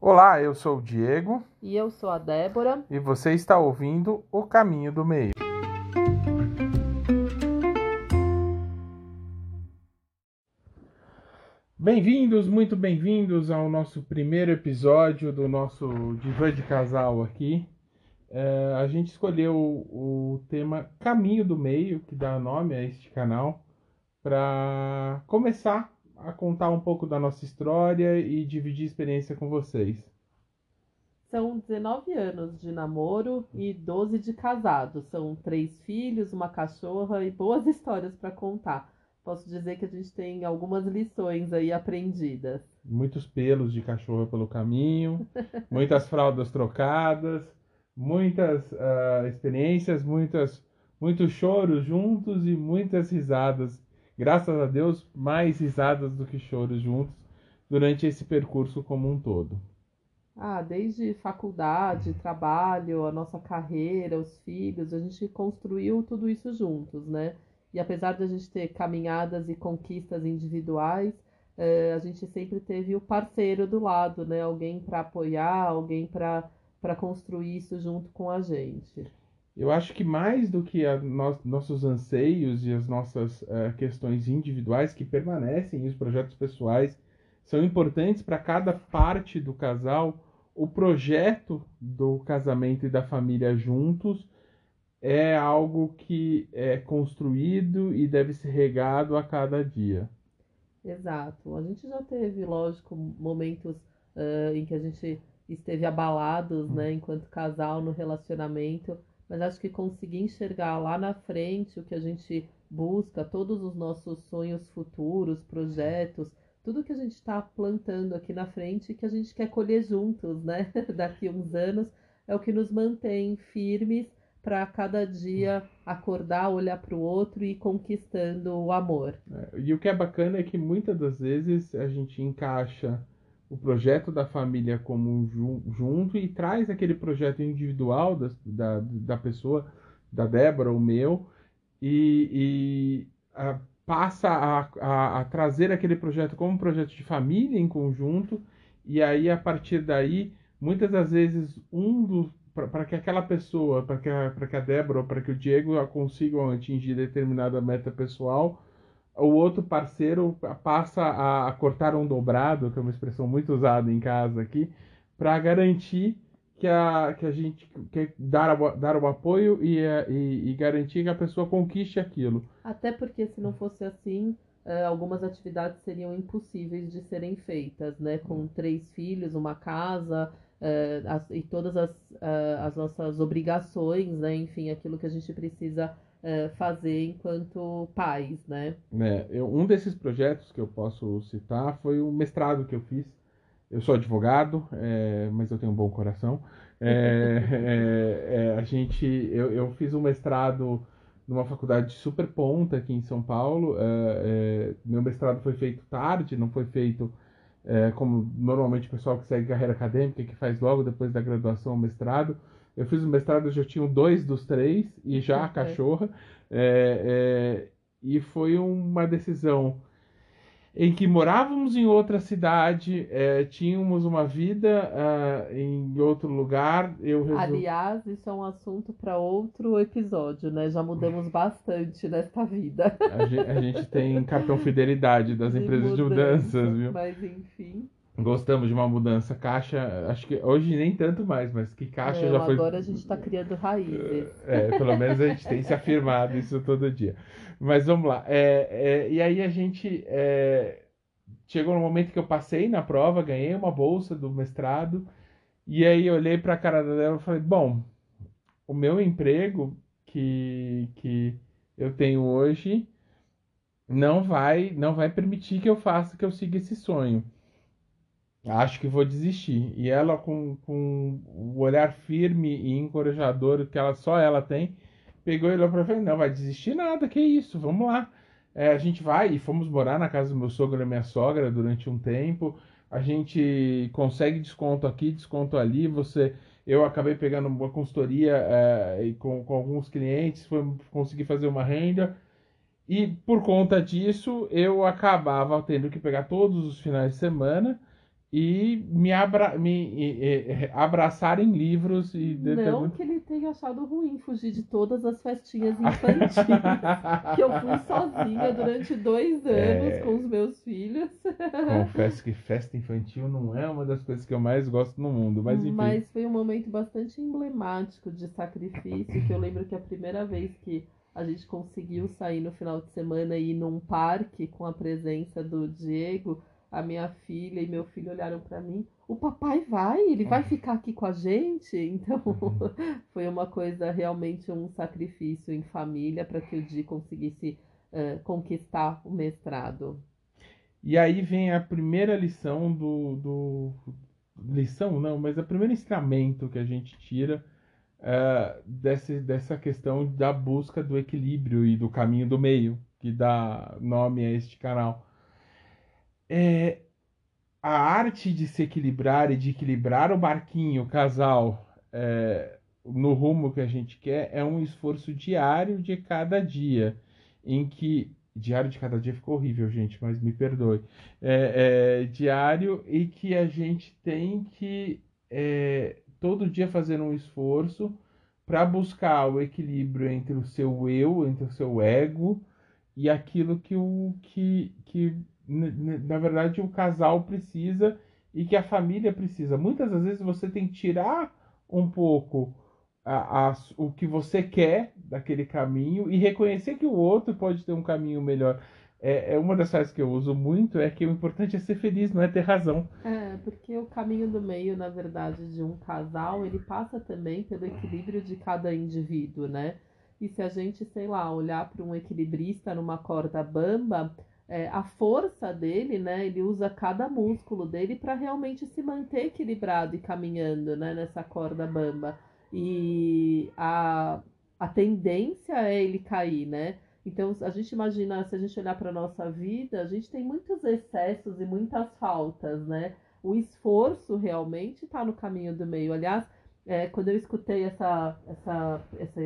Olá, eu sou o Diego E eu sou a Débora. e você está ouvindo O Caminho do Meio. Bem-vindos, muito bem-vindos ao nosso primeiro episódio do nosso Divã de Casal aqui. É, a gente escolheu o, o tema Caminho do Meio, que dá nome a este canal, para começar a contar um pouco da nossa história e dividir experiência com vocês. São 19 anos de namoro e 12 de casado. São três filhos, uma cachorra e boas histórias para contar. Posso dizer que a gente tem algumas lições aí aprendidas. muitos pelos de cachorro pelo caminho, muitas fraldas trocadas, muitas ah, experiências, muitas, muitos choros juntos e muitas risadas. Graças a Deus, mais risadas do que choros juntos durante esse percurso como um todo. Ah, desde faculdade, trabalho, a nossa carreira, os filhos, a gente construiu tudo isso juntos, né? E apesar de a gente ter caminhadas e conquistas individuais, eh, a gente sempre teve o parceiro do lado, né? Alguém para apoiar, alguém para construir isso junto com a gente. Eu acho que mais do que a nos- nossos anseios e as nossas eh, questões individuais que permanecem, e os projetos pessoais são importantes para cada parte do casal. O projeto do casamento e da família juntos é algo que é construído e deve ser regado a cada dia. Exato. A gente já teve, lógico, momentos ah, em que a gente esteve abalados, né, enquanto casal no relacionamento, mas acho que conseguir enxergar lá na frente o que a gente busca, todos os nossos sonhos futuros, projetos, tudo que a gente está plantando aqui na frente que a gente quer colher juntos, né, daqui uns anos, é o que nos mantém firmes para cada dia acordar, olhar para o outro e conquistando o amor. E o que é bacana é que muitas das vezes a gente encaixa o projeto da família como um ju- junto e traz aquele projeto individual das- da, da pessoa, da Débora, o meu, e, e, ah, passa a, a, a trazer aquele projeto como um projeto de família em conjunto, e aí a partir daí, muitas das vezes, um dos. Para que aquela pessoa, para que, a- que a Débora para que o Diego consigam atingir determinada meta pessoal, o outro parceiro passa a, cortar um dobrado, que é uma expressão muito usada em casa aqui, para garantir que a, que a gente que dar, a- dar o apoio e, a- e, e garantir que a pessoa conquiste aquilo. Até porque se não fosse assim, eh, algumas atividades seriam impossíveis de serem feitas, né? Com três filhos, uma casa, as- e todas as, as nossas obrigações, né? Enfim, aquilo que a gente precisa eh, fazer enquanto pais, né? né? Eu, um desses projetos que eu posso citar foi o mestrado que eu fiz. Eu sou advogado, é, mas eu tenho um bom coração. É, é, é, a gente, eu, eu fiz um mestrado numa faculdade super ponta aqui em São Paulo. É, é, meu mestrado foi feito tarde, não foi feito é, como normalmente o pessoal que segue carreira acadêmica, que faz logo depois da graduação o mestrado. Eu fiz o mestrado, eu já tinha dois dos três, e já a Uhum. cachorra. É, é, e foi uma decisão em que morávamos em outra cidade, é, tínhamos uma vida ah, em outro lugar. Eu resolvi. Aliás, isso é um assunto para outro episódio, né? Já mudamos bastante nesta vida. A gen- a gente tem cartão fidelidade das De empresas de mudança, mudanças, viu? Mas enfim. Gostamos de uma mudança. Caixa, acho que hoje nem tanto mais, mas que caixa Não, já foi. agora a gente está criando raízes. É, pelo menos a gente tem se afirmado isso todo dia. Mas vamos lá. É, é, e aí a gente é, chegou no momento que eu passei na prova, ganhei uma bolsa do mestrado, e aí eu olhei para a cara dela e falei: bom, o meu emprego que, que eu tenho hoje não vai, não vai permitir que eu faça, que eu siga esse sonho. Acho que vou desistir. E ela, com, com o olhar firme e encorajador que ela, só ela tem, pegou e olhou pra mim: Não, vai desistir nada, que isso, vamos lá. É, a gente vai e fomos morar na casa do meu sogro e minha sogra durante um tempo. A gente consegue desconto aqui, desconto ali. Você, eu acabei pegando uma consultoria é, e com, com alguns clientes, foi, consegui fazer uma renda. E por conta disso, eu acabava tendo que pegar todos os finais de semana e me, abra, me abraçar em livros e não que ele tenha achado ruim fugir de todas as festinhas infantis que eu fui sozinha durante dois anos é... com os meus filhos. Confesso que festa infantil não é uma das coisas que eu mais gosto no mundo mas enfim. Mas foi um momento bastante emblemático de sacrifício que eu lembro que a primeira vez que a gente conseguiu sair no final de semana e ir num parque com a presença do Diego a minha filha e meu filho olharam para mim, o papai vai, ele vai ficar aqui com a gente. Então foi uma coisa realmente um sacrifício em família para que o Di conseguisse uh, conquistar o mestrado. E aí vem a primeira lição do, do lição não, mas o primeiro ensinamento que a gente tira uh, desse, dessa questão da busca do equilíbrio e do caminho do meio que dá nome a este canal é, a arte de se equilibrar e de equilibrar o barquinho, o casal, é, no rumo que a gente quer, é um esforço diário de cada dia, em que diário de cada dia ficou horrível, gente, mas me perdoe. É, é, diário e que a gente tem que é, todo dia fazer um esforço para buscar o equilíbrio entre o seu eu, entre o seu ego e aquilo que o que, que na verdade o casal precisa e que a família precisa. Muitas das vezes você tem que tirar um pouco a, a, o que você quer daquele caminho e reconhecer que o outro pode ter um caminho melhor. É, é uma das frases que eu uso muito é que o importante é ser feliz, não é ter razão. É, porque o caminho do meio, na verdade, de um casal, ele passa também pelo equilíbrio de cada indivíduo, né? E se a gente, sei lá, olhar para um equilibrista numa corda bamba, é, a força dele, né? Ele usa cada músculo dele para realmente se manter equilibrado e caminhando, né? Nessa corda bamba. E a, a tendência é ele cair, né? Então, a gente imagina, se a gente olhar para nossa vida, a gente tem muitos excessos e muitas faltas, né? O esforço realmente está no caminho do meio. Aliás, é, quando eu escutei essa, essa, essa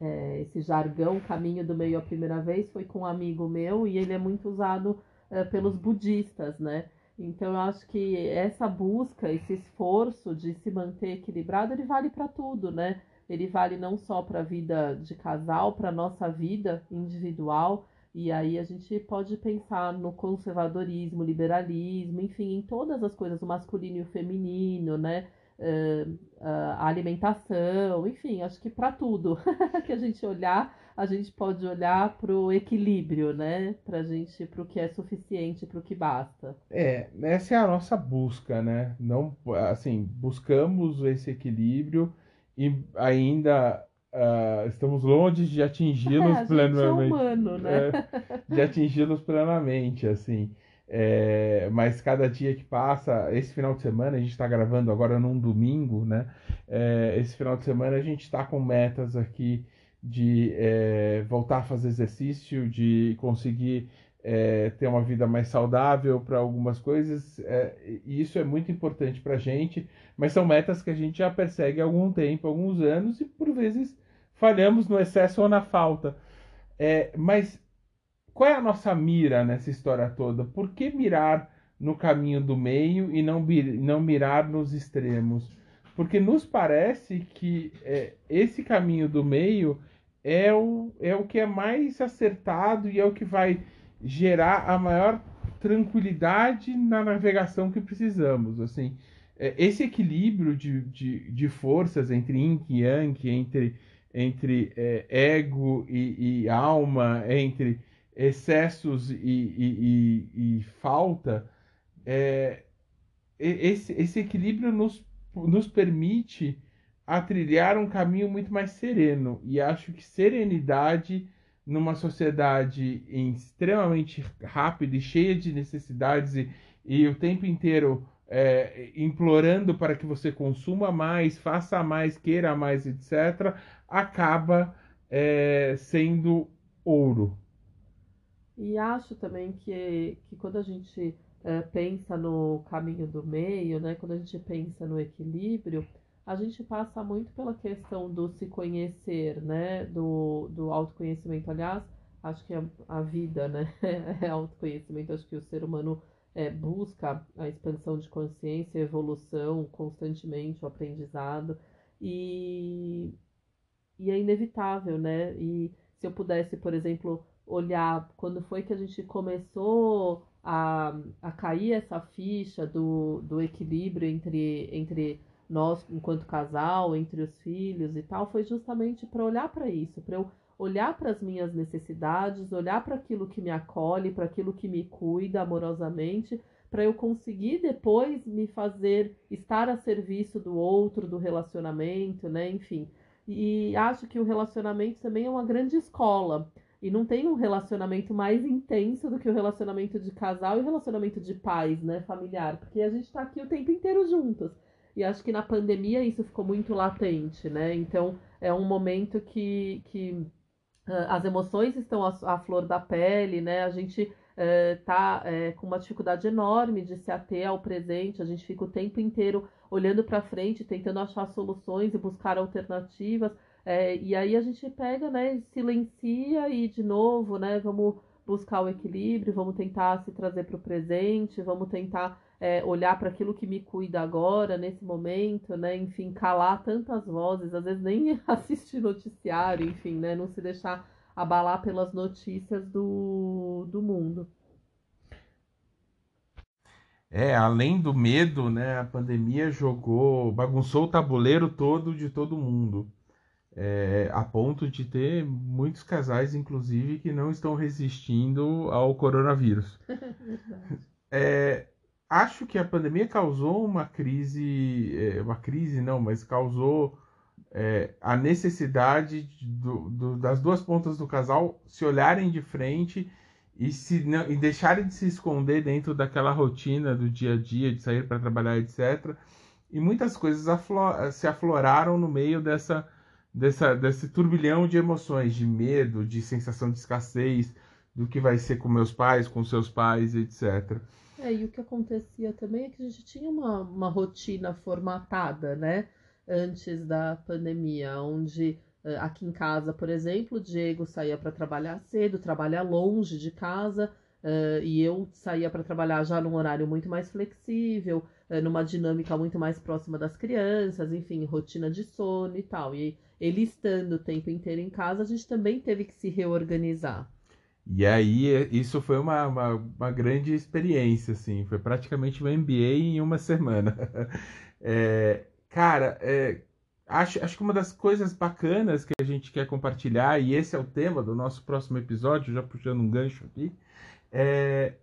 é, esse jargão caminho do meio a primeira vez foi com um amigo meu e ele é muito usado é, pelos budistas, né? Então eu acho que essa busca, esse esforço de se manter equilibrado, ele vale para tudo, né? Ele vale não só para a vida de casal, para nossa vida individual. E aí a gente pode pensar no conservadorismo, liberalismo, enfim, em todas as coisas, o masculino e o feminino, né? Uh, a alimentação, enfim, acho que para tudo que a gente olhar, a gente pode olhar para o equilíbrio, né? Para gente, para o que é suficiente, para o que basta. É, essa é a nossa busca, né? Não, assim, buscamos esse equilíbrio e ainda Uh, estamos longe de atingi-los é, plenamente. É humano, né? É, de atingi-los plenamente, assim. É, mas cada dia que passa, esse final de semana, a gente está gravando agora num domingo, né? É, esse final de semana a gente está com metas aqui de é, voltar a fazer exercício, de conseguir é, ter uma vida mais saudável para algumas coisas, é, e isso é muito importante para a gente, mas são metas que a gente já persegue há algum tempo, alguns anos, e por vezes falhamos no excesso ou na falta. É, mas qual é a nossa mira nessa história toda? Por que mirar no caminho do meio e não, não mirar nos extremos? Porque nos parece que é, esse caminho do meio é o, é o que é mais acertado e é o que vai gerar a maior tranquilidade na navegação que precisamos. Assim, é, esse equilíbrio de, de, de forças entre yin e yang, entre, entre é, ego e, e alma, entre excessos e, e, e, e falta, é, esse, esse equilíbrio nos, nos permite a trilhar um caminho muito mais sereno. E acho que serenidade numa sociedade extremamente rápida e cheia de necessidades e, e o tempo inteiro é, implorando para que você consuma mais, faça mais, queira mais, etc., acaba é, sendo ouro. E acho também que, que quando a gente é, pensa no caminho do meio, né, quando a gente pensa no equilíbrio, a gente passa muito pela questão do se conhecer, né, do, do autoconhecimento. Aliás, acho que a, a vida né, é autoconhecimento, acho que o ser humano é, busca a expansão de consciência, evolução constantemente, o aprendizado, e, e é inevitável, né? E se eu pudesse, por exemplo, olhar quando foi que a gente começou a, a cair essa ficha do, do equilíbrio entre, entre nós enquanto casal, entre os filhos e tal, foi justamente para olhar para isso, para eu olhar para as minhas necessidades, olhar para aquilo que me acolhe, para aquilo que me cuida amorosamente, para eu conseguir depois me fazer estar a serviço do outro, do relacionamento, né? Enfim. E acho que o relacionamento também é uma grande escola. E não tem um relacionamento mais intenso do que o relacionamento de casal e o relacionamento de pais, né? Familiar. Porque a gente está aqui o tempo inteiro juntos. E acho que na pandemia isso ficou muito latente, né? Então é um momento que, que ah, as emoções estão à, flor da pele, né? A gente está é, com uma dificuldade enorme de se ater ao presente, a gente fica o tempo inteiro olhando para frente, tentando achar soluções e buscar alternativas, é, e aí a gente pega, né, silencia e de novo, né, vamos buscar o equilíbrio, vamos tentar se trazer para o presente, vamos tentar é, olhar para aquilo que me cuida agora, nesse momento, né? Enfim, calar tantas vozes, às vezes nem assistir noticiário, enfim, né? Não se deixar abalar pelas notícias do, do mundo. É, além do medo, né? A pandemia jogou, bagunçou o tabuleiro todo de todo mundo. É, a ponto de ter muitos casais, inclusive, que não estão resistindo ao coronavírus. é, acho que a pandemia causou uma crise, é, uma crise não, mas causou é, a necessidade do, do, das duas pontas do casal se olharem de frente e, se, não, e deixarem de se esconder dentro daquela rotina do dia a dia, de sair para trabalhar, etc. E muitas coisas aflor, se afloraram no meio dessa, dessa, desse turbilhão de emoções, de medo, de sensação de escassez, do que vai ser com meus pais, com seus pais, etc. É, e o que acontecia também é que a gente tinha uma, uma rotina formatada, né? Antes da pandemia, onde eh, aqui em casa, por exemplo, o Diego saía para trabalhar cedo, trabalha longe de casa, uh, e eu saía para trabalhar já num horário muito mais flexível, uh, numa dinâmica muito mais próxima das crianças, enfim, rotina de sono e tal. E ele estando o tempo inteiro em casa, a gente também teve que se reorganizar. E aí, isso foi uma, uma, uma, grande experiência, assim. Foi praticamente um MBA em uma semana. É, cara, é, acho, acho que uma das coisas bacanas que a gente quer compartilhar, e esse é o tema do nosso próximo episódio, já puxando um gancho aqui, é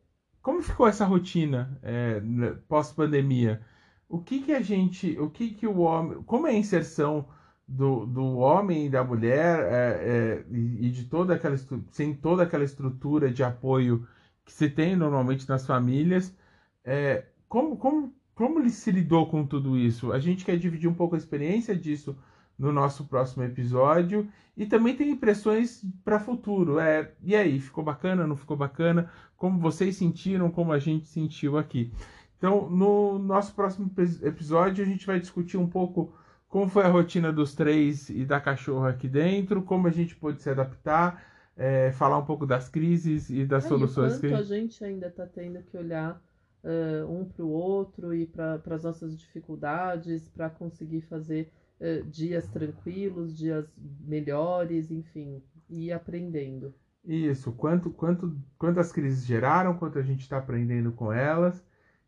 como ficou essa rotina é, pós-pandemia? O que que a gente, o que que o homem, como é a inserção do, do homem e da mulher é, é, e, de toda aquela sem toda aquela estrutura de apoio que se tem normalmente nas famílias é, como, como, como se lidou com tudo isso? A gente quer dividir um pouco a experiência disso no nosso próximo episódio e também tem impressões para futuro. É e aí ficou bacana não ficou bacana? Como vocês sentiram como a gente sentiu aqui? Então no nosso próximo episódio a gente vai discutir um pouco como foi a rotina dos três e da cachorra aqui dentro, como a gente pôde se adaptar, é, falar um pouco das crises e das é, soluções e que a gente ainda está tendo que olhar uh, um para o outro e para as nossas dificuldades para conseguir fazer uh, dias tranquilos, dias melhores, enfim, e aprendendo. Isso, quanto, quanto, quantas crises geraram, quanto a gente está aprendendo com elas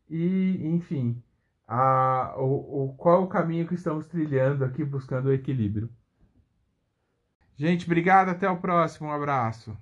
e, enfim, a, o, o, qual o caminho que estamos trilhando aqui buscando o equilíbrio. Gente, obrigado, até o próximo, um abraço.